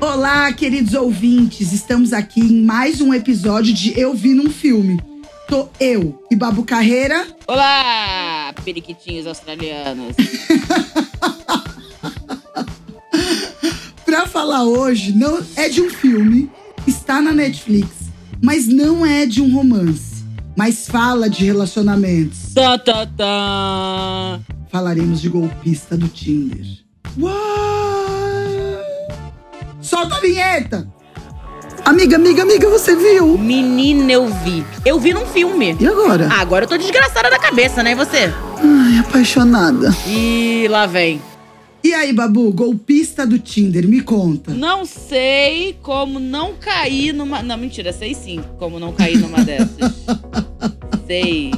Olá, queridos ouvintes. Estamos aqui em mais um episódio de Eu Vi Num Filme. Tô eu e Babu Carreira. Olá, periquitinhos australianos. pra falar hoje, não é de um filme, está na Netflix, mas não é de um romance, mas fala de relacionamentos. Tá, tá, tá. Falaremos de golpista do Tinder. Uau! Solta a vinheta! Amiga, amiga, amiga, você viu? Menina, eu vi. Eu vi num filme. E agora? Ah, agora eu tô desgraçada da cabeça, né? E você? Ai, apaixonada. E lá vem. E aí, Babu, golpista do Tinder, me conta. Não sei como não cair numa. Não, mentira, sei sim como não cair numa dessas. sei.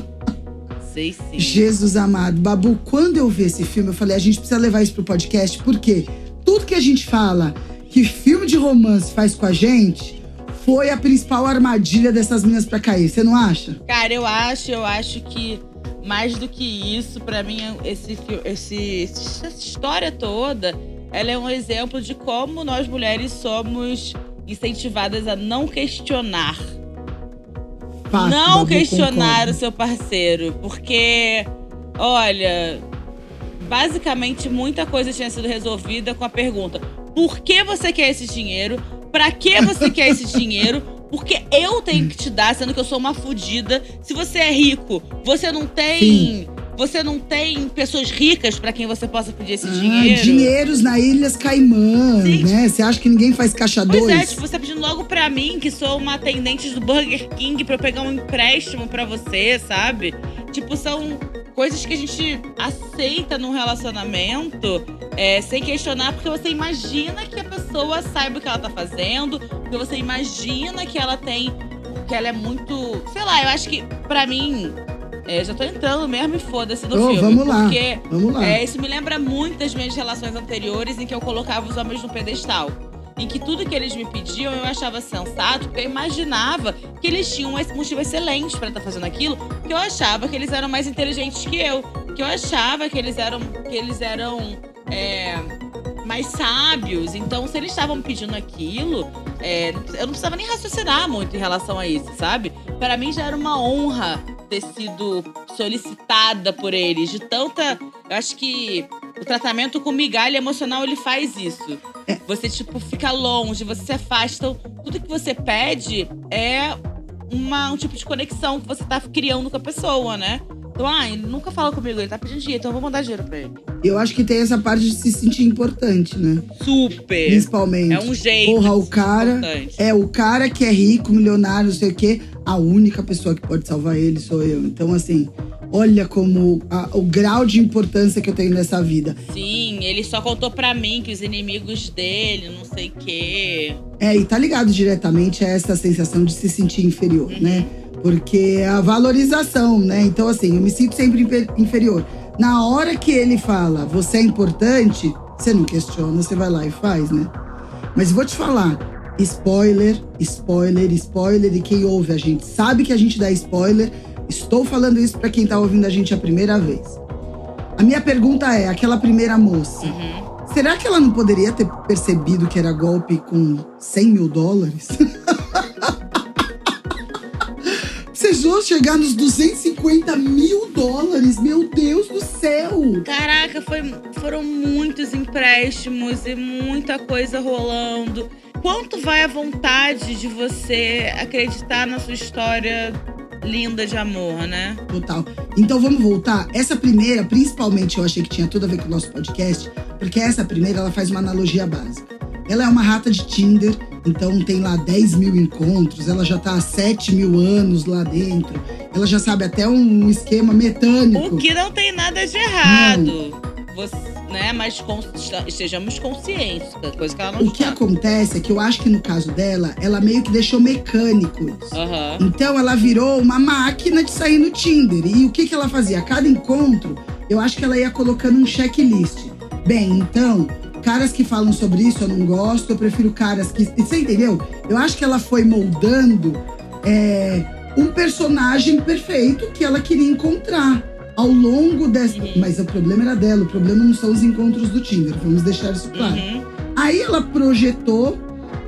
Sei sim. Jesus amado. Babu, quando eu vi esse filme, eu falei, a gente precisa levar isso pro podcast, porque tudo que a gente fala que filme de romance faz com a gente foi a principal armadilha dessas meninas pra cair. Você não acha? Cara, eu acho, eu acho que mais do que isso, para mim, esse, esse, essa história toda, ela é um exemplo de como nós mulheres somos incentivadas a não questionar. Fato, não questionar concordo. o seu parceiro, porque, olha, basicamente muita coisa tinha sido resolvida com a pergunta: por que você quer esse dinheiro? Pra que você quer esse dinheiro? Porque eu tenho que te dar, sendo que eu sou uma fudida. Se você é rico, você não tem. Sim. Você não tem pessoas ricas pra quem você possa pedir esse Ah, dinheiro. dinheiros na Ilhas Caimã, Sim. né? Você acha que ninguém faz caixa Pois dois? é, tipo, você tá pedindo logo pra mim, que sou uma atendente do Burger King, pra eu pegar um empréstimo pra você, sabe? Tipo, são coisas que a gente aceita num relacionamento é, sem questionar, porque você imagina que a pessoa saiba o que ela tá fazendo, porque você imagina que ela tem. que ela é muito. Sei lá, eu acho que, pra mim. é, já tô entrando mesmo e foda-se no Ô, filme. vamos lá. Porque Vamos lá. é, isso me lembra muito das minhas relações anteriores em que eu colocava os homens no pedestal. Em que tudo que eles me pediam eu achava sensato, porque eu imaginava que eles tinham esse motivo excelente pra estar fazendo aquilo, que eu achava que eles eram mais inteligentes que eu, que eu achava que eles eram, que eles eram é, mais sábios. Então, se eles estavam pedindo aquilo, é, eu não precisava nem raciocinar muito em relação a isso, sabe? Para mim já era uma honra ter sido solicitada por eles, de tanta. Eu acho que o tratamento com migalha emocional ele faz isso. Você, tipo, fica longe, você se afasta. Então, tudo que você pede é uma, um tipo de conexão que você tá criando com a pessoa, né? Então, ah, ele nunca fala comigo, ele tá pedindo dinheiro, então eu vou mandar dinheiro pra ele. Eu acho que tem essa parte de se sentir importante, né? Super! Principalmente. É um jeito. Porra, o cara importante. É, o cara que é rico, milionário, não sei o quê, a única pessoa que pode salvar ele sou eu. Então, assim, olha como a- o grau de importância que eu tenho nessa vida. Sim, ele só contou pra mim que os inimigos dele, não sei o quê. É, e tá ligado diretamente a essa sensação de se sentir inferior, né? Porque é a valorização, né? Então, assim, eu me sinto sempre infe- inferior. Na hora que ele fala, você é importante, você não questiona, você vai lá e faz, né? Mas vou te falar, spoiler, spoiler, spoiler, e quem ouve a gente sabe que a gente dá spoiler. Estou falando isso pra quem tá ouvindo a gente a primeira vez. A minha pergunta é, aquela primeira moça, Uhum. Será que ela não poderia ter percebido que era golpe com 100 mil dólares? Precisou chegar nos 250 mil dólares? Meu Deus do céu! Caraca, foi, foram muitos empréstimos e muita coisa rolando. Quanto vai a vontade de você acreditar na sua história linda de amor, né? Total. Então vamos voltar. Essa primeira, principalmente, eu achei que tinha tudo a ver com o nosso podcast, porque essa primeira ela faz uma analogia básica. Ela é uma rata de Tinder, então tem lá 10 mil encontros, ela já tá há 7 mil anos lá dentro, ela já sabe até um esquema metânico. O que não tem nada de errado. Você, né? Mas con- estejamos conscientes da coisa que ela não O que está. acontece é que eu acho que no caso dela, ela meio que deixou mecânico isso. Aham. Então ela virou uma máquina de sair no Tinder. E o que, que ela fazia? A cada encontro, eu acho que ela ia colocando um checklist. Bem, então, caras que falam sobre isso eu não gosto, eu prefiro caras que. Você entendeu? Eu acho que ela foi moldando é, um personagem perfeito que ela queria encontrar ao longo dessa. Uhum. Mas o problema era dela, o problema não são os encontros do Tinder, vamos deixar isso claro. Uhum. Aí ela projetou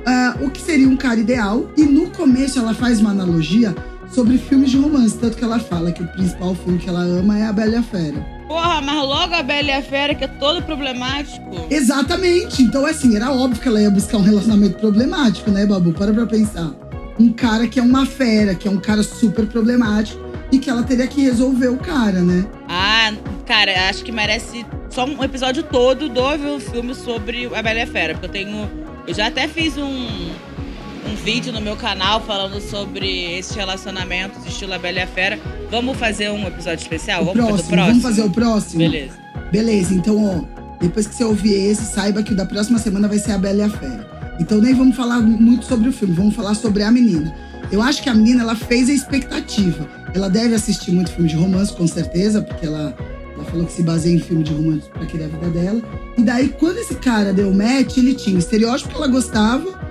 uh, o que seria um cara ideal. E no começo ela faz uma analogia sobre filmes de romance, tanto que ela fala que o principal filme que ela ama é A Bela e a Fera. Porra, mas logo a Bela e a Fera, que é todo problemático. Exatamente. Então, assim, era óbvio que ela ia buscar um relacionamento problemático, né, Babu? Para pra pensar. Um cara que é uma fera, que é um cara super problemático e que ela teria que resolver o cara, né? Ah, cara, acho que merece só um episódio todo do filme sobre a Bela e a Fera, porque eu tenho. Eu já até fiz um, um vídeo no meu canal falando sobre esses relacionamentos, estilo a Bela e a Fera. Vamos fazer um episódio especial? O vamos próximo, fazer o próximo? Vamos fazer o próximo? Beleza. Beleza, então, ó, depois que você ouvir esse, saiba que o da próxima semana vai ser a Bela e a Fera. Então nem vamos falar muito sobre o filme, vamos falar sobre a menina. Eu acho que a menina, ela fez a expectativa. Ela deve assistir muito filme de romance, com certeza, porque ela, ela falou que se baseia em filme de romance pra querer a vida dela. E daí, quando esse cara deu match, ele tinha o estereótipo que ela gostava.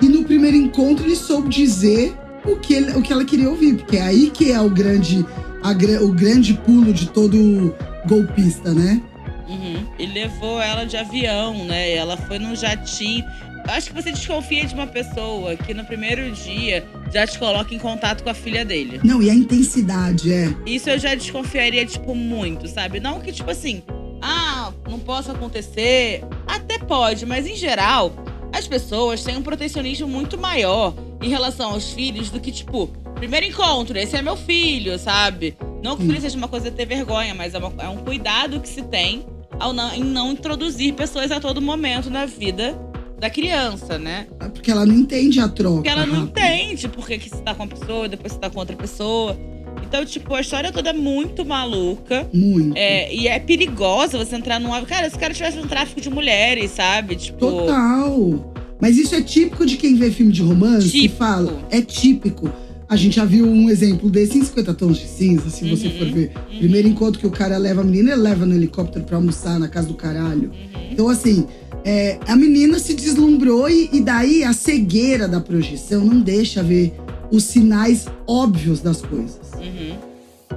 E no primeiro encontro, ele soube dizer o que, ele, o que ela queria ouvir. Porque é aí que é o grande, a, o grande pulo de todo golpista, né? Uhum. E levou ela de avião, né? Ela foi num jatinho. Acho que você desconfia de uma pessoa que no primeiro dia já te coloca em contato com a filha dele. Não, e a intensidade, é. Isso eu já desconfiaria, tipo, muito, sabe? Não que, tipo assim, ah, não possa acontecer. Até pode, mas em geral, as pessoas têm um protecionismo muito maior em relação aos filhos do que, tipo, primeiro encontro, esse é meu filho, sabe? Não que o filho seja uma coisa de ter vergonha, mas é, uma, é um cuidado que se tem ao não, em não introduzir pessoas a todo momento na vida da criança, né? É porque ela não entende a troca. Porque ela não entende porque que você tá com uma pessoa, depois você tá com outra pessoa. Então, tipo, a história toda é muito maluca. Muito. É, e é perigosa você entrar num. Cara, se o cara tivesse um tráfico de mulheres, sabe? Tipo. Total. Mas isso é típico de quem vê filme de romance e Típico. fala. É típico. A gente já viu um exemplo desse em 50 Tons de Cinza, se você Uhum, for ver. uhum. Primeiro encontro que o cara leva a menina, ele leva no helicóptero pra almoçar na casa do caralho. Uhum. Então, assim, é, a menina se deslumbrou e, e daí a cegueira da projeção não deixa ver os sinais óbvios das coisas. Uhum.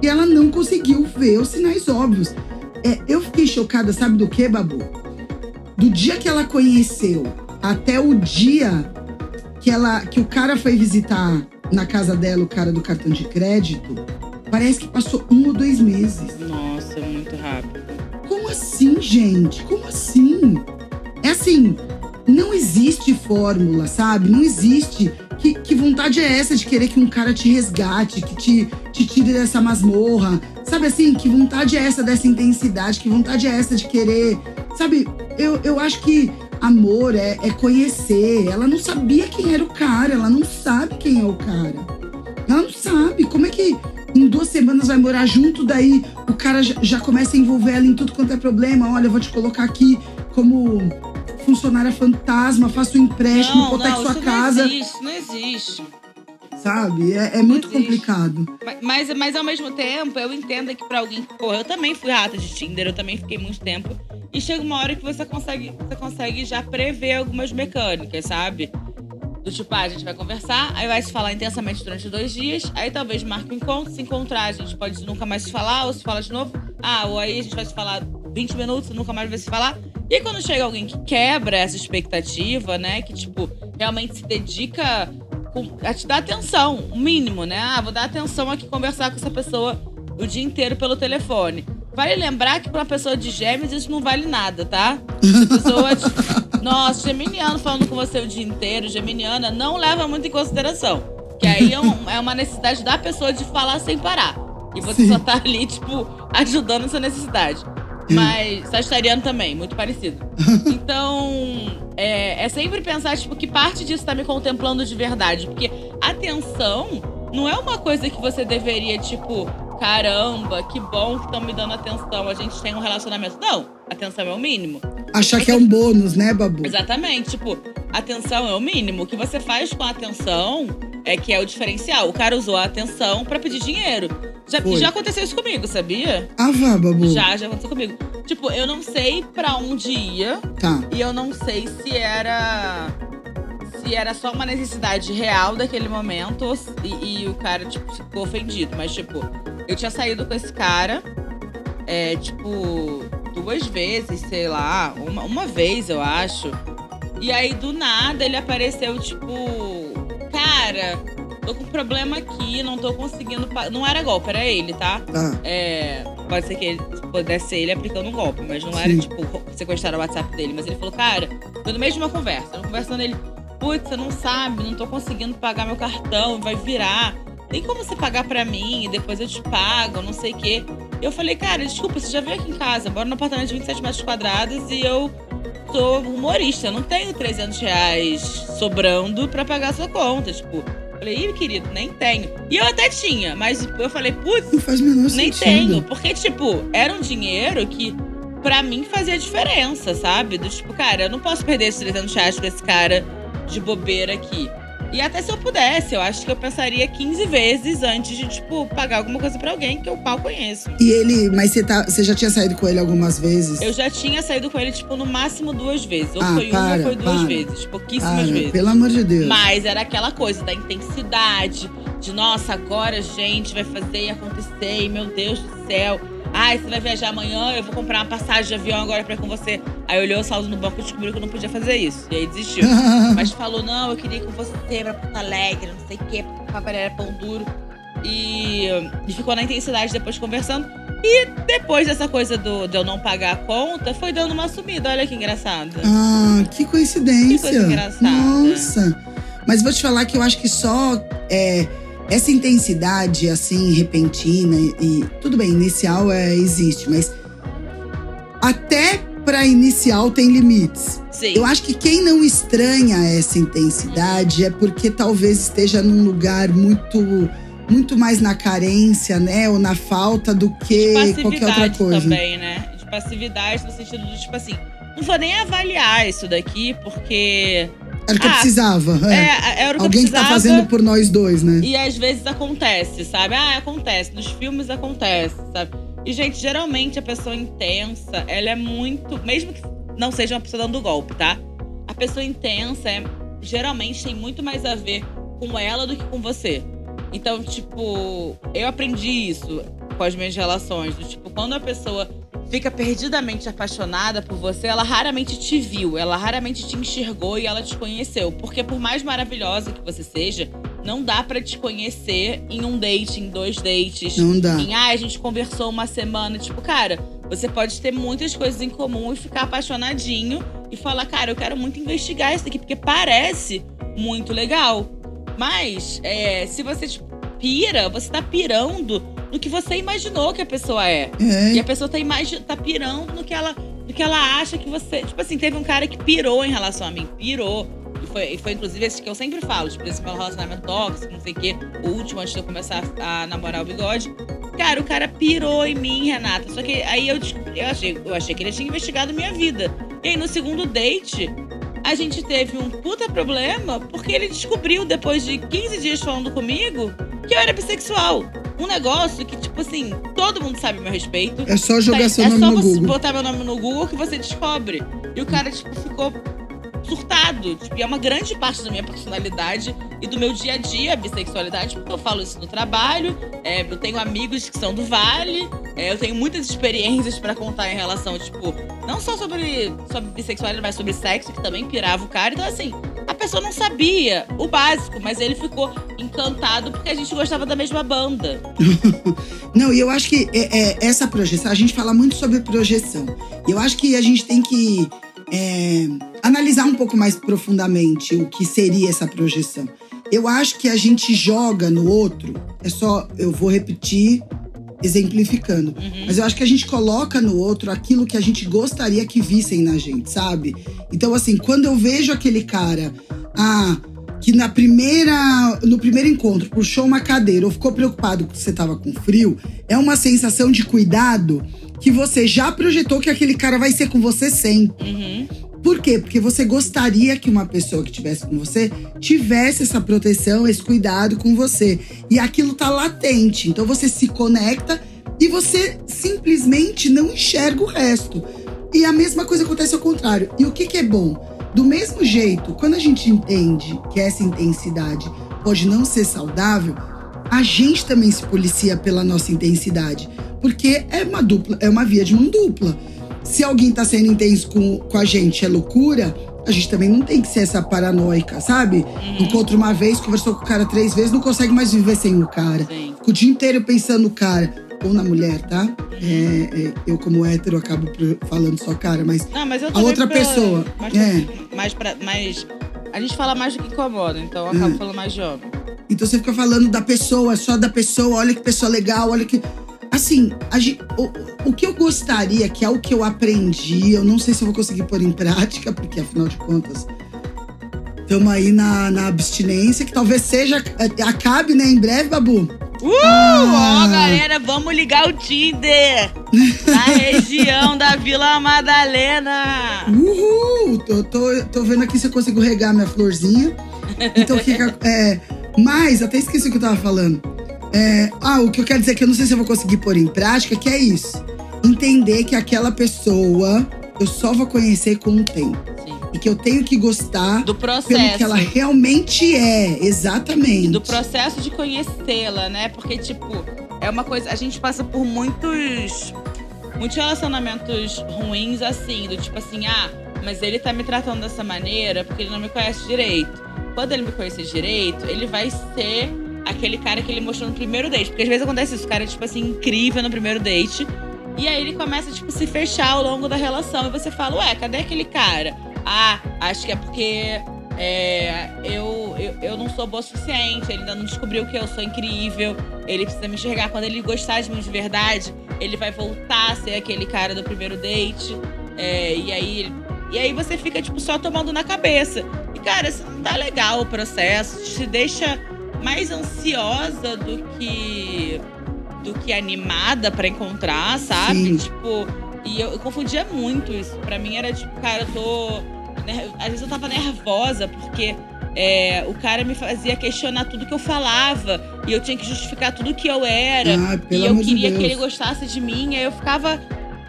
E ela não conseguiu ver os sinais óbvios. É, eu fiquei chocada, sabe do que, Babu? Do dia que ela conheceu até o dia que, ela, que o cara foi visitar na casa dela, o cara do cartão de crédito, parece que passou um ou dois meses. Nossa, muito rápido. Como assim, gente? Como assim? É assim, não existe fórmula, sabe? Não existe. Que, que vontade é essa de querer que um cara te resgate, que te, te tire dessa masmorra? Sabe assim, que vontade é essa dessa intensidade? Que vontade é essa de querer. Sabe, eu, eu acho que amor é, é conhecer. Ela não sabia quem era o cara, ela não sabe quem é o cara. Ela não sabe. Como é que em duas semanas vai morar junto, daí o cara já, já começa a envolver ela em tudo quanto é problema. Olha, eu vou te colocar aqui como funcionária fantasma, faço um empréstimo, não, hipoteco não, sua casa, não existe, não existe. sabe? É, é muito existe. complicado. Mas, mas, mas ao mesmo tempo, eu entendo que pra alguém. Porra, eu também fui rata de Tinder, eu também fiquei muito tempo. E chega uma hora que você consegue, você consegue já prever algumas mecânicas, sabe? Do tipo, ah, a gente vai conversar, aí vai se falar intensamente durante dois dias, aí talvez marque um encontro, se encontrar, a gente pode nunca mais se falar, ou se fala de novo. Ah, ou aí a gente vai se falar 20 minutos, nunca mais vai se falar. E aí, quando chega alguém que quebra essa expectativa, né? Que, tipo, realmente se dedica a te dar atenção, o mínimo, né? Ah, vou dar atenção aqui conversar com essa pessoa o dia inteiro pelo telefone. Vale lembrar que pra uma pessoa de gêmeos isso não vale nada, tá? Pessoa, tipo, nossa, geminiano falando com você o dia inteiro, geminiana, não leva muito em consideração. Que aí é, um- é uma necessidade da pessoa de falar sem parar. E você Sim. só tá ali, tipo, ajudando essa necessidade. Mas sagitariano também, muito parecido. Então, é, é sempre pensar, tipo, que parte disso tá me contemplando de verdade. Porque atenção não é uma coisa que você deveria, tipo, caramba, que bom que estão me dando atenção, a gente tem um relacionamento. Não, atenção é o mínimo. Achar que é um bônus, né, Babu? Exatamente, tipo, atenção é o mínimo. O que você faz com a atenção é que é o diferencial. O cara usou a atenção pra pedir dinheiro. Já, Foi. já aconteceu isso comigo, sabia? Ah, vá, Babu. Já, já aconteceu comigo. Tipo, eu não sei pra onde ia Tá. e eu não sei se era. Se era só uma necessidade real daquele momento ou se- e, e o cara, tipo, ficou ofendido. Mas, tipo, eu tinha saído com esse cara, é, tipo, duas vezes, sei lá, uma, uma vez, eu acho. E aí, do nada, ele apareceu, tipo, cara, tô com problema aqui, não tô conseguindo. pa-" Não era golpe, era ele, tá? Ah, É, pode ser que ele, pudesse ser ele aplicando um golpe, mas não era, Sim. tipo, sequestrar o WhatsApp dele. Mas ele falou, cara, foi no meio de uma conversa. Conversando ele, putz, você não sabe, não tô conseguindo pagar meu cartão, vai virar. Tem como você pagar pra mim e depois eu te pago, não sei o quê. Eu falei, cara, desculpa, você já veio aqui em casa, moro num apartamento de 27 metros quadrados e eu sou humorista, eu não tenho 300 reais sobrando pra pagar a sua conta. Tipo, falei, ih, querido, nem tenho. E eu até tinha, mas eu falei, putz, não faz o menor nem sentido. tenho. Porque, tipo, era um dinheiro que pra mim fazia diferença, sabe? Do tipo, cara, eu não posso perder esses 300 reais com esse cara de bobeira aqui. E até se eu pudesse, eu acho que eu pensaria 15 vezes antes de, tipo, pagar alguma coisa pra alguém que eu mal conheço. E ele, mas você, tá, você já tinha saído com ele algumas vezes? Eu já tinha saído com ele, tipo, no máximo duas vezes. Ou Ah, foi uma para, ou foi duas para. vezes. Pouquíssimas Cara, vezes. pelo amor de Deus. Mas era aquela coisa da intensidade, de nossa, agora a gente vai fazer e acontecer, e meu Deus do céu. Ai, você vai viajar amanhã, eu vou comprar uma passagem de avião agora pra ir com você. Aí olhou o saldo no banco e descobriu que eu não podia fazer isso. E aí desistiu. Mas falou, não, eu queria ir com você pra Porto Alegre, não sei o quê, paparera pão duro. E, e ficou na intensidade depois conversando. E depois dessa coisa do, de eu não pagar a conta, foi dando uma sumida. Olha que engraçado. Ah, que coincidência. Que coisa engraçada. Nossa. Mas vou te falar que eu acho que só é, essa intensidade, assim, repentina e. Tudo bem, inicial é, existe, mas até pra inicial tem limites. Sim. Eu acho que quem não estranha essa intensidade é porque talvez esteja num lugar muito muito mais na carência, né, ou na falta do que qualquer outra coisa. também, né? De passividade no sentido de, tipo assim, não vou nem avaliar isso daqui, porque. Era o que eu Ah, precisava. é. É, era o que Alguém eu que tá precisava. fazendo por nós dois, né? E às vezes acontece, sabe? Ah, acontece. Nos filmes acontece, sabe? E, gente, geralmente a pessoa intensa, ela é muito. Mesmo que não seja uma pessoa dando golpe, tá? A pessoa intensa é, geralmente tem muito mais a ver com ela do que com você. Então, tipo, eu aprendi isso com as minhas relações. Do tipo, quando a pessoa fica perdidamente apaixonada por você, ela raramente te viu, ela raramente te enxergou e ela te conheceu. Porque por mais maravilhosa que você seja, não dá pra te conhecer em um date, em dois dates. Não dá. Em, ah, a gente conversou uma semana. Tipo, cara, você pode ter muitas coisas em comum e ficar apaixonadinho e falar, cara, eu quero muito investigar isso aqui, porque parece muito legal. Mas, é, se você tipo, pira, você tá pirando no que você imaginou que a pessoa é. E É. a pessoa tá, tá pirando no que, ela, no que ela acha que você. Tipo assim, teve um cara que pirou em relação a mim. Pirou. E foi, e foi inclusive esse que eu sempre falo, tipo, esse meu relacionamento tóxico, não sei o quê. O último, antes de eu começar a, a namorar o bigode. Cara, o cara pirou em mim, Renata. Só que aí eu descobri, eu achei, eu achei que ele tinha investigado minha vida. E aí, no segundo date, a gente teve um puta problema porque ele descobriu, depois de 15 dias falando comigo, que eu era bissexual. Um negócio que, tipo assim, todo mundo sabe a meu respeito. É só jogar Tá, seu é nome só no você Google. botar meu nome no Google que você descobre. E o cara, tipo, ficou surtado. Tipo, e é uma grande parte da minha personalidade e do meu dia a dia a bissexualidade, porque eu falo isso no trabalho, é, eu tenho amigos que são do Vale, é, eu tenho muitas experiências pra contar em relação, tipo, não só sobre, sobre bissexualidade, mas sobre sexo, que também pirava o cara. Então, assim, pessoa não sabia o básico, mas ele ficou encantado porque a gente gostava da mesma banda. Não, e eu acho que é, é, essa projeção, a gente fala muito sobre projeção. E eu acho que a gente tem que é, analisar um pouco mais profundamente o que seria essa projeção. Eu acho que a gente joga no outro, é só, eu vou repetir, exemplificando. Uhum. Mas eu acho que a gente coloca no outro aquilo que a gente gostaria que vissem na gente, sabe? Então, assim, quando eu vejo aquele cara, ah, que na primeira, no primeiro encontro puxou uma cadeira ou ficou preocupado que você tava com frio, é uma sensação de cuidado que você já projetou que aquele cara vai ser com você sempre. Uhum. Por quê? Porque você gostaria que uma pessoa que estivesse com você tivesse essa proteção, esse cuidado com você. E aquilo tá latente. Então você se conecta e você simplesmente não enxerga o resto. E a mesma coisa acontece ao contrário. E o que, que é bom? Do mesmo jeito, quando a gente entende que essa intensidade pode não ser saudável, a gente também se policia pela nossa intensidade. Porque é uma dupla, é uma via de mão dupla. Se alguém tá sendo intenso com, com a gente é loucura, a gente também não tem que ser essa paranoica, sabe? Uhum. Encontra uma vez, conversou com o cara três vezes, não consegue mais viver sem o cara. Sim. Fica o dia inteiro pensando no cara. Ou na mulher, tá? É, é, eu, como hétero, acabo falando só cara, mas Não, mas A outra pela- pessoa, Mais, é. Mais, pra, mais. A gente fala mais do que incomoda, então eu acabo falando mais de homem. Então você fica falando da pessoa, só da pessoa, olha que pessoa legal, olha que. Assim, a gen- o, o que eu gostaria, que é o que eu aprendi, eu não sei se eu vou conseguir pôr em prática, porque afinal de contas, estamos aí na, na abstinência, que talvez seja. eh, Acabe, né, em breve, Babu. Uh! Ah. Ó, galera, vamos ligar o Tinder! Na região da Vila Madalena! Uhul! Tô, tô, tô vendo aqui se eu consigo regar minha florzinha. Então fica. É, mas, até esqueci o que eu tava falando. É, ah, o que eu quero dizer é que eu não sei se eu vou conseguir pôr em prática, que é isso. Entender que aquela pessoa eu só vou conhecer com o tempo. E que eu tenho que gostar Do pelo processo. que ela realmente é. Exatamente. do processo de conhecê-la, né? Porque, tipo, é uma coisa. A gente passa por muitos. Muitos relacionamentos ruins assim, do tipo assim, ah, mas ele tá me tratando dessa maneira porque ele não me conhece direito. Quando ele me conhecer direito, ele vai ser aquele cara que ele mostrou no primeiro date. Porque às vezes acontece isso, o cara é, tipo assim, incrível no primeiro date. E aí ele começa, tipo, se fechar ao longo da relação. E você fala, ué, cadê aquele cara? Ah, acho que é porque é, eu, eu, eu não sou boa o suficiente, ele ainda não descobriu que eu sou incrível, ele precisa me enxergar. Quando ele gostar de mim de verdade, ele vai voltar a ser aquele cara do primeiro date. É, e aí. E aí você fica, tipo, só tomando na cabeça. E, cara, isso não tá legal o processo, te deixa mais ansiosa do que. do que animada pra encontrar, sabe? Sim. Tipo. E eu, eu confundia muito isso. Pra mim era tipo, cara, eu tô. Às vezes eu tava nervosa, porque é, o cara me fazia questionar tudo que eu falava. E eu tinha que justificar tudo que eu era. Ah, e eu de queria Deus. que ele gostasse de mim. Aí eu ficava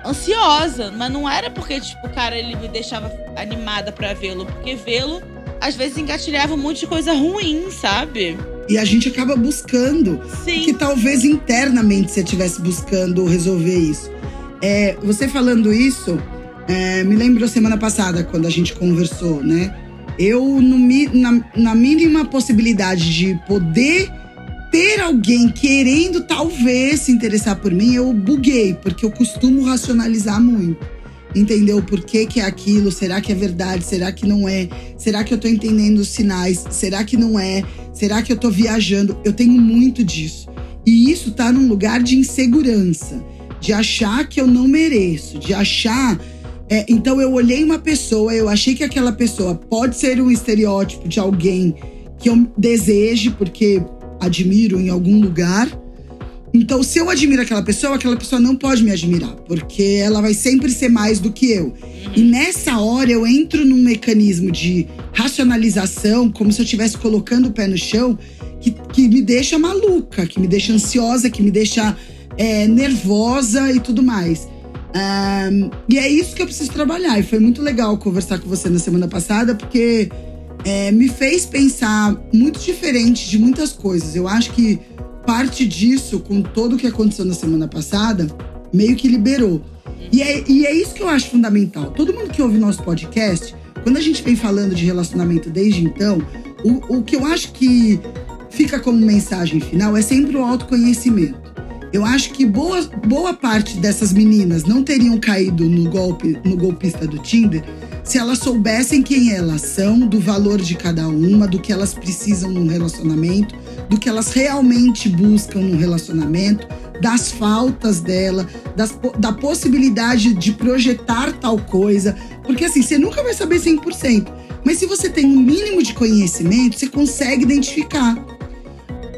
ansiosa. Mas não era porque, tipo, o cara ele me deixava animada pra vê-lo. Porque vê-lo, às vezes, engatilhava um monte de coisa ruim, sabe? E a gente acaba buscando. Sim. que talvez internamente você estivesse buscando resolver isso. É, você falando isso, é, me lembrou semana passada, quando a gente conversou, né? Eu, no na, na mínima possibilidade de poder ter alguém querendo talvez se interessar por mim, eu buguei, porque eu costumo racionalizar muito. Entendeu? Por que, que é aquilo? Será que é verdade? Será que não é? Será que eu tô entendendo os sinais? Será que não é? Será que eu tô viajando? Eu tenho muito disso. E isso tá num lugar de insegurança, de achar que eu não mereço, de achar. É, então eu olhei uma pessoa, eu achei que aquela pessoa pode ser um estereótipo de alguém que eu deseje, porque admiro em algum lugar. Então, se eu admiro aquela pessoa, aquela pessoa não pode me admirar, porque ela vai sempre ser mais do que eu. E nessa hora eu entro num mecanismo de racionalização, como se eu estivesse colocando o pé no chão, que, que me deixa maluca, que me deixa ansiosa, que me deixa é, nervosa e tudo mais. Ahn, e é isso que eu preciso trabalhar. E foi muito legal conversar com você na semana passada, porque é, me fez pensar muito diferente de muitas coisas. Eu acho que parte disso, com todo o que aconteceu na semana passada, meio que liberou. E é, e é isso que eu acho fundamental. Todo mundo que ouve nosso podcast, quando a gente vem falando de relacionamento desde então, o, o que eu acho que fica como mensagem final é sempre o autoconhecimento. Eu acho que boa, boa parte dessas meninas não teriam caído no golpe no golpista do Tinder se elas soubessem quem elas são, do valor de cada uma, do que elas precisam num relacionamento, do que elas realmente buscam num relacionamento, das faltas dela, das da possibilidade de projetar tal coisa. Porque assim, você nunca vai saber 100%. Mas se você tem um mínimo de conhecimento, você consegue identificar.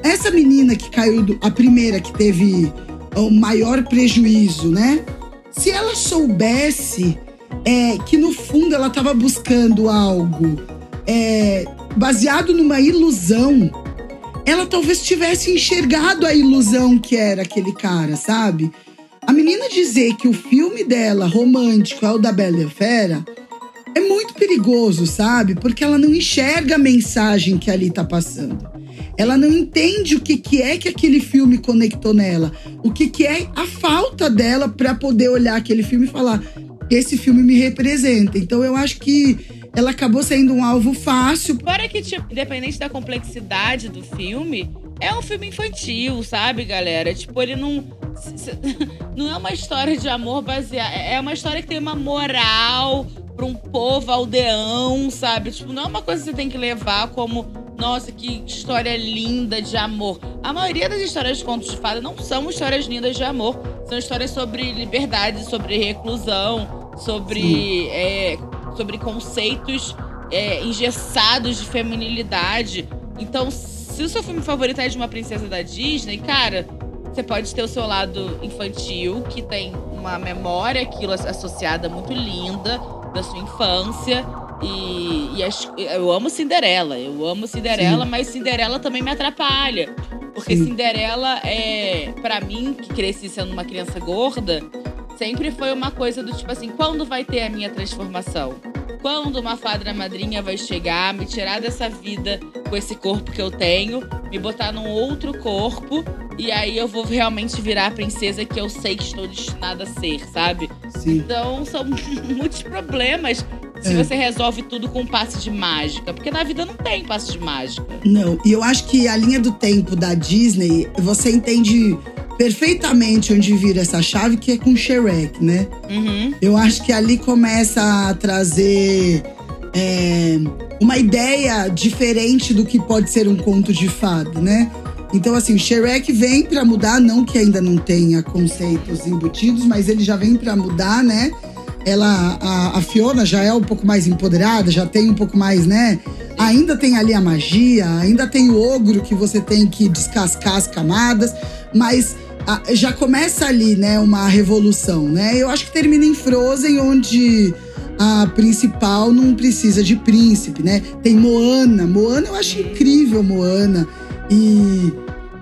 Essa menina que caiu, do- a primeira que teve o maior prejuízo, né? Se ela soubesse é, que no fundo ela estava buscando algo é, baseado numa ilusão, ela talvez tivesse enxergado a ilusão que era aquele cara, sabe? A menina dizer que o filme dela, romântico, é o da Bela e a Fera, é muito perigoso, sabe? Porque ela não enxerga a mensagem que ali tá passando. Ela não entende o que, que é que aquele filme conectou nela. O que, que é a falta dela para poder olhar aquele filme e falar: esse filme me representa. Então eu acho que ela acabou sendo um alvo fácil. Fora que, tipo, independente da complexidade do filme, é um filme infantil, sabe, galera? Tipo, ele não. Não é uma história de amor baseada. É uma história que tem uma moral pra um povo aldeão, sabe? Tipo, não é uma coisa que você tem que levar como. Nossa, que história linda de amor. A maioria das histórias de contos de fada não são histórias lindas de amor. São histórias sobre liberdade, sobre reclusão, sobre, é, sobre conceitos é, engessados de feminilidade. Então, se o seu filme favorito é de uma princesa da Disney, cara, você pode ter o seu lado infantil, que tem uma memória, aquilo associada muito linda da sua infância. E, e as, eu amo Cinderela, eu amo Cinderela, Sim. mas Cinderela também me atrapalha. Porque Sim. Cinderela é, para mim, que cresci sendo uma criança gorda, sempre foi uma coisa do tipo assim: quando vai ter a minha transformação? Quando uma fada madrinha vai chegar, me tirar dessa vida com esse corpo que eu tenho, me botar num outro corpo e aí eu vou realmente virar a princesa que eu sei que estou destinada a ser, sabe? Sim. Então são muitos problemas se é. você resolve tudo com um passe de mágica. Porque na vida não tem passe de mágica. Não, e eu acho que a linha do tempo da Disney, você entende perfeitamente onde vira essa chave, que é com Shrek, né? Uhum. Eu acho que ali começa a trazer é, uma ideia diferente do que pode ser um conto de fada, né? Então, assim, Shrek vem para mudar, não que ainda não tenha conceitos embutidos, mas ele já vem para mudar, né? Ela, a, a, Fiona já é um pouco mais empoderada, já tem um pouco mais, né? Ainda tem ali a magia, ainda tem o ogro que você tem que descascar as camadas, mas a, já começa ali, né, uma revolução, né? Eu acho que termina em Frozen, onde a principal não precisa de príncipe, né? Tem Moana, Moana eu acho incrível, Moana. E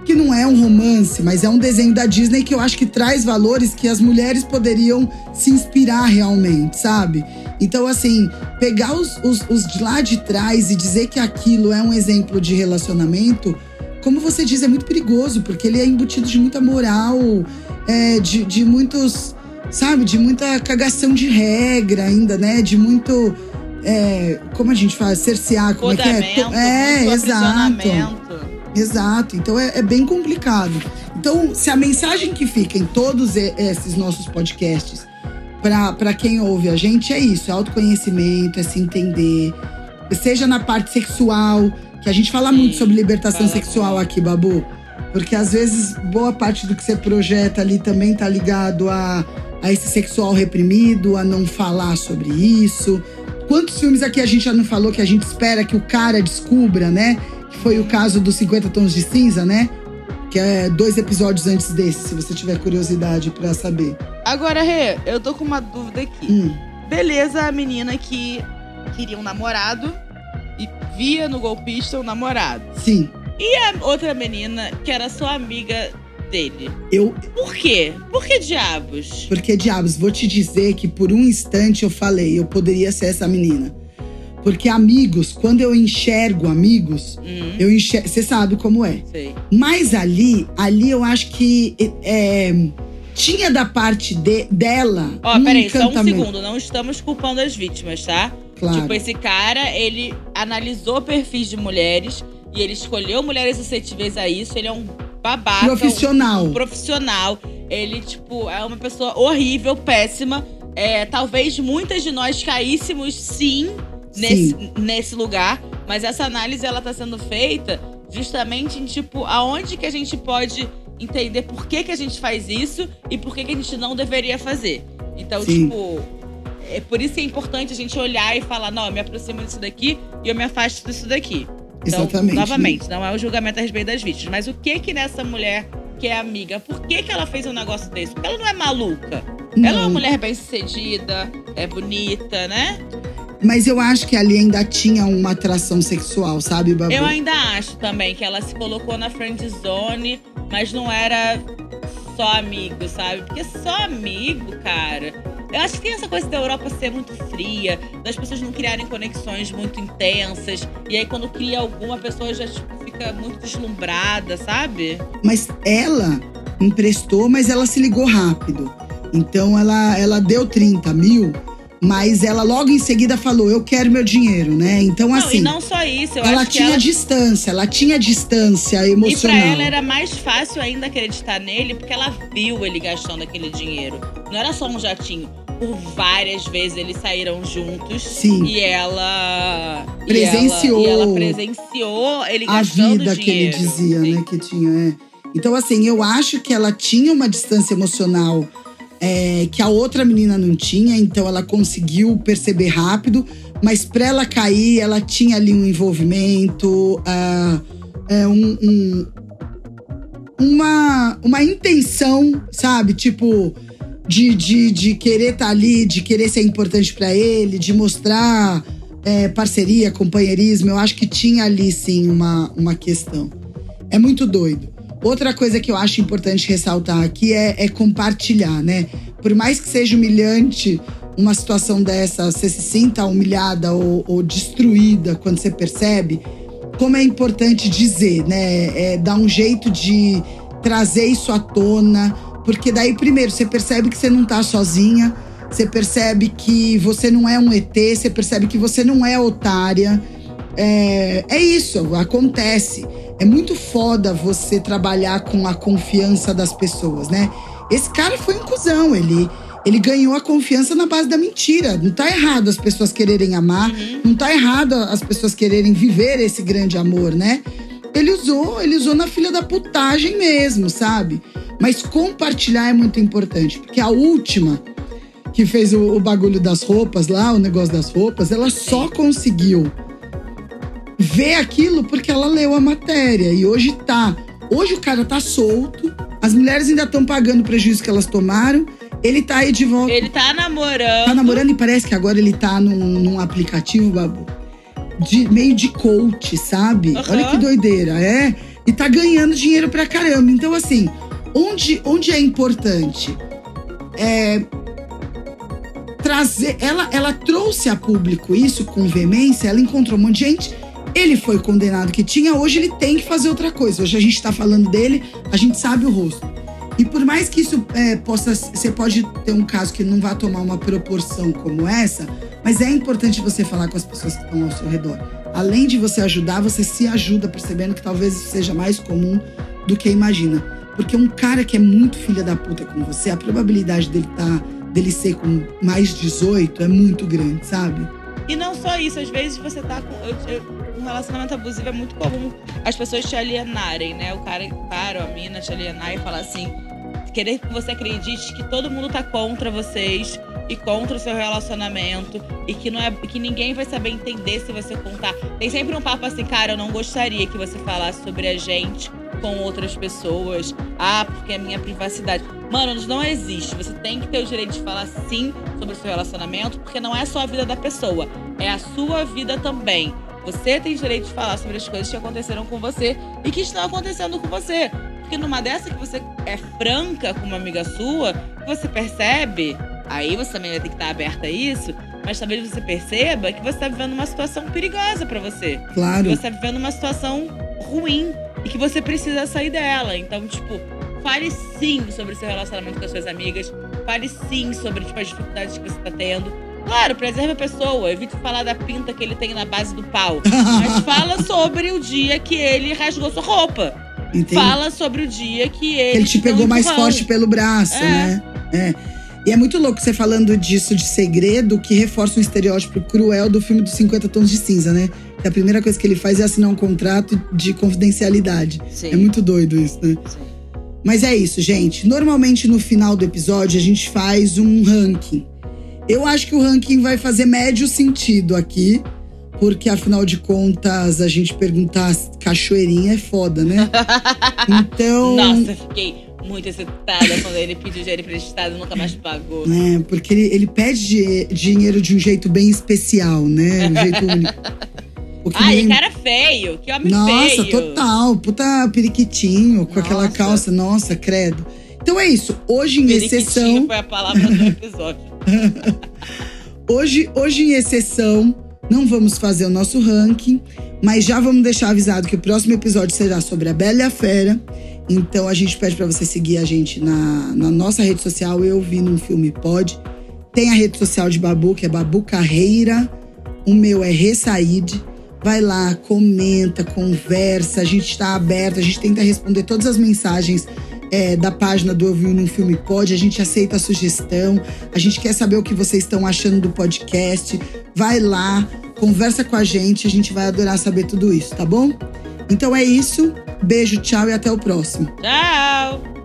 que não é um romance, mas é um desenho da Disney que eu acho que traz valores que as mulheres poderiam se inspirar realmente, sabe? Então, assim, pegar os, os, os de lá de trás e dizer que aquilo é um exemplo de relacionamento, como você diz, é muito perigoso, porque ele é embutido de muita moral, é, de, de muitos, sabe, de muita cagação de regra ainda, né? De muito. É, como a gente fala? Cercear, como é que é? É, exato. Exato. Então é, é, bem complicado. Então, se a mensagem que fica em todos esses nossos podcasts para quem ouve a gente é isso: é autoconhecimento, é se entender. Seja na parte sexual, que a gente fala Sim, muito sobre libertação sexual aqui, Babu. Porque às vezes boa parte do que você projeta ali também tá ligado a, a esse sexual reprimido, a não falar sobre isso. Quantos filmes aqui a gente já não falou que a gente espera que o cara descubra, né? Foi o caso dos 50 Tons de Cinza, né? Que é dois episódios antes desse, se você tiver curiosidade para saber. Agora, Rê, eu tô com uma dúvida aqui. Hum. Beleza, a menina que queria um namorado e via no golpista um namorado. Sim. E a outra menina que era sua amiga dele. Eu. Por quê? Por que diabos? Porque diabos, vou te dizer que por um instante eu falei, eu poderia ser essa menina. Porque amigos, quando eu enxergo amigos, uhum. eu enxergo. Você sabe como é. Sei. Mas ali, ali eu acho que é, tinha da parte de, dela. Ó, um peraí, só um segundo. Não estamos culpando as vítimas, tá? Claro. Tipo, esse cara, ele analisou perfis de mulheres e ele escolheu mulheres suscetíveis a isso. Ele é um babaca. Profissional. Um, um profissional. Ele, tipo, é uma pessoa horrível, péssima. É, talvez muitas de nós caíssemos, sim, nesse, nesse lugar. Mas essa análise ela tá sendo feita justamente em tipo aonde que a gente pode entender por que, que a gente faz isso e por que, que a gente não deveria fazer. Então, Sim. tipo, é por isso que é importante a gente olhar e falar, não, eu me aproximo disso daqui e eu me afasto disso daqui. Então, Exatamente. novamente, não é o julgamento a respeito das vítimas, mas o que que nessa mulher que é amiga, por que que ela fez um negócio desse? Porque ela não é maluca. Não. Ela é uma mulher bem sucedida, é bonita, né? Mas eu acho que ali ainda tinha uma atração sexual, sabe, Babu? Eu ainda acho também que ela se colocou na friend zone, mas não era só amigo, sabe? Porque só amigo, cara. Eu acho que tem essa coisa da Europa ser muito fria, das pessoas não criarem conexões muito intensas. E aí, quando cria alguma, a pessoa já tipo, fica muito deslumbrada, sabe? Mas ela emprestou, mas ela se ligou rápido. Então ela, ela deu 30 mil Mas ela logo em seguida falou: Eu quero meu dinheiro, né? Então, Não, assim. e não só isso, eu ela acho que tinha ela distância, ela tinha distância E emocional. pra ela era mais fácil ainda acreditar nele, porque ela viu ele gastando aquele dinheiro. Não era só um jatinho. Por várias vezes eles saíram juntos. Sim. E ela. Presenciou E ela, e ela presenciou ele a gastando vida que ele dinheiro. dizia, Sim. né? Que tinha. é. Então, assim, eu acho que ela tinha uma distância emocional é, que a outra menina não tinha, então ela conseguiu perceber rápido, mas pra ela cair, ela tinha ali um envolvimento, é, um- um- uma, uma intenção, sabe? Tipo, de, de, de querer estar ali, de querer ser importante pra ele, de mostrar é, parceria, companheirismo. Eu acho que tinha ali sim uma, uma questão. É muito doido. Outra coisa que eu acho importante ressaltar aqui é, é compartilhar, né? Por mais que seja humilhante uma situação dessa, você se sinta humilhada ou, ou destruída quando você percebe, como é importante dizer, né? É, dar um jeito de trazer isso à tona, porque daí, primeiro, você percebe que você não tá sozinha, você percebe que você não é um ET, você percebe que você não é otária. É, é isso, acontece. É muito foda você trabalhar com a confiança das pessoas, né? Esse cara foi um cuzão, ele, ele ganhou a confiança na base da mentira. Não tá errado as pessoas quererem amar, não tá errado as pessoas quererem viver esse grande amor, né? Ele usou, ele usou na filha da putagem mesmo, sabe? Mas compartilhar é muito importante, porque a última que fez o, o bagulho das roupas lá, o negócio das roupas, ela só conseguiu ver aquilo porque ela leu a matéria e hoje tá. Hoje o cara tá solto, as mulheres ainda estão pagando o prejuízo que elas tomaram. Ele tá aí de volta. Ele tá namorando. Tá namorando e parece que agora ele tá num, num aplicativo, babu. De, meio de coach, sabe? Aham. Olha que doideira, é? E tá ganhando dinheiro pra caramba. Então, assim, onde, onde é importante? É. Trazer. Ela, ela trouxe a público isso com veemência, ela encontrou um monte de gente. Ele foi condenado que tinha, hoje ele tem que fazer outra coisa. Hoje a gente tá falando dele, a gente sabe o rosto. E por mais que isso é, possa. Você pode ter um caso que não vá tomar uma proporção como essa, mas é importante você falar com as pessoas que estão ao seu redor. Além de você ajudar, você se ajuda percebendo que talvez seja mais comum do que imagina. Porque um cara que é muito filha da puta com você, a probabilidade dele, tá, dele ser com mais 18 é muito grande, sabe? E não só isso, às vezes você tá com. eu- eu- relacionamento abusivo é muito comum as pessoas te alienarem, né? O cara, o a mina te alienar e falar assim. Querer que você acredite que todo mundo tá contra vocês e contra o seu relacionamento e que não é que ninguém vai saber entender se você contar. Tem sempre um papo assim, cara, eu não gostaria que você falasse sobre a gente com outras pessoas. Ah, porque é minha privacidade. Mano, não existe. Você tem que ter o direito de falar sim sobre o seu relacionamento, porque não é só a vida da pessoa, é a sua vida também. Você tem direito de falar sobre as coisas que aconteceram com você e que estão acontecendo com você. Porque numa dessa que você é franca com uma amiga sua, que você percebe, aí você também vai ter que estar aberta a isso, mas talvez você perceba que você tá vivendo uma situação perigosa pra você. Que Claro. você tá vivendo uma situação ruim e que você precisa sair dela. Então, tipo, fale sim sobre o seu relacionamento com as suas amigas. Fale sim sobre tipo, as dificuldades que você tá tendo. Claro, preserve a pessoa. Evite falar da pinta que ele tem na base do pau. Mas fala sobre o dia que ele rasgou sua roupa. Entendi. Fala sobre o dia que ele. Ele te pegou mais forte pelo braço, É. né? É. E é muito louco você falando disso de segredo, que reforça um estereótipo cruel do filme dos 50 Tons de Cinza, né? Que a primeira coisa que ele faz é assinar um contrato de confidencialidade. Sim. É muito doido isso, né? sim. Mas é isso, gente. Normalmente no final do episódio a gente faz um ranking. Eu acho que o ranking vai fazer médio sentido aqui, porque afinal de contas a gente perguntar cachoeirinha é foda, né? Então. Nossa, fiquei muito excitada quando ele pediu dinheiro emprestado e nunca mais pagou. né? Porque ele, ele pede di- dinheiro de um jeito bem especial, né? Um jeito único. Ai, lembra- cara feio. Que homem Nossa, feio. total. Puta periquitinho, com aquela Nossa. calça. Nossa, credo. Então é isso. Hoje, em Periquitinho exceção. foi a palavra do episódio. Hoje, hoje, em exceção, não vamos fazer o nosso ranking, mas já vamos deixar avisado que o próximo episódio será sobre a Bela e a Fera. Então a gente pede pra você seguir a gente na, na nossa rede social. Eu vi num filme Pode. Tem a rede social de Babu, que é Babu Carreira. O meu é Ressaíde. Vai lá, comenta, conversa. A gente está aberto, a gente tenta responder todas as mensagens é, da página do Eu Vi no Filme Pode. A gente aceita a sugestão. A gente quer saber o que vocês estão achando do podcast. Vai lá, conversa com a gente. A gente vai adorar saber tudo isso, tá bom? Então é isso. Beijo, tchau e até o próximo. Tchau!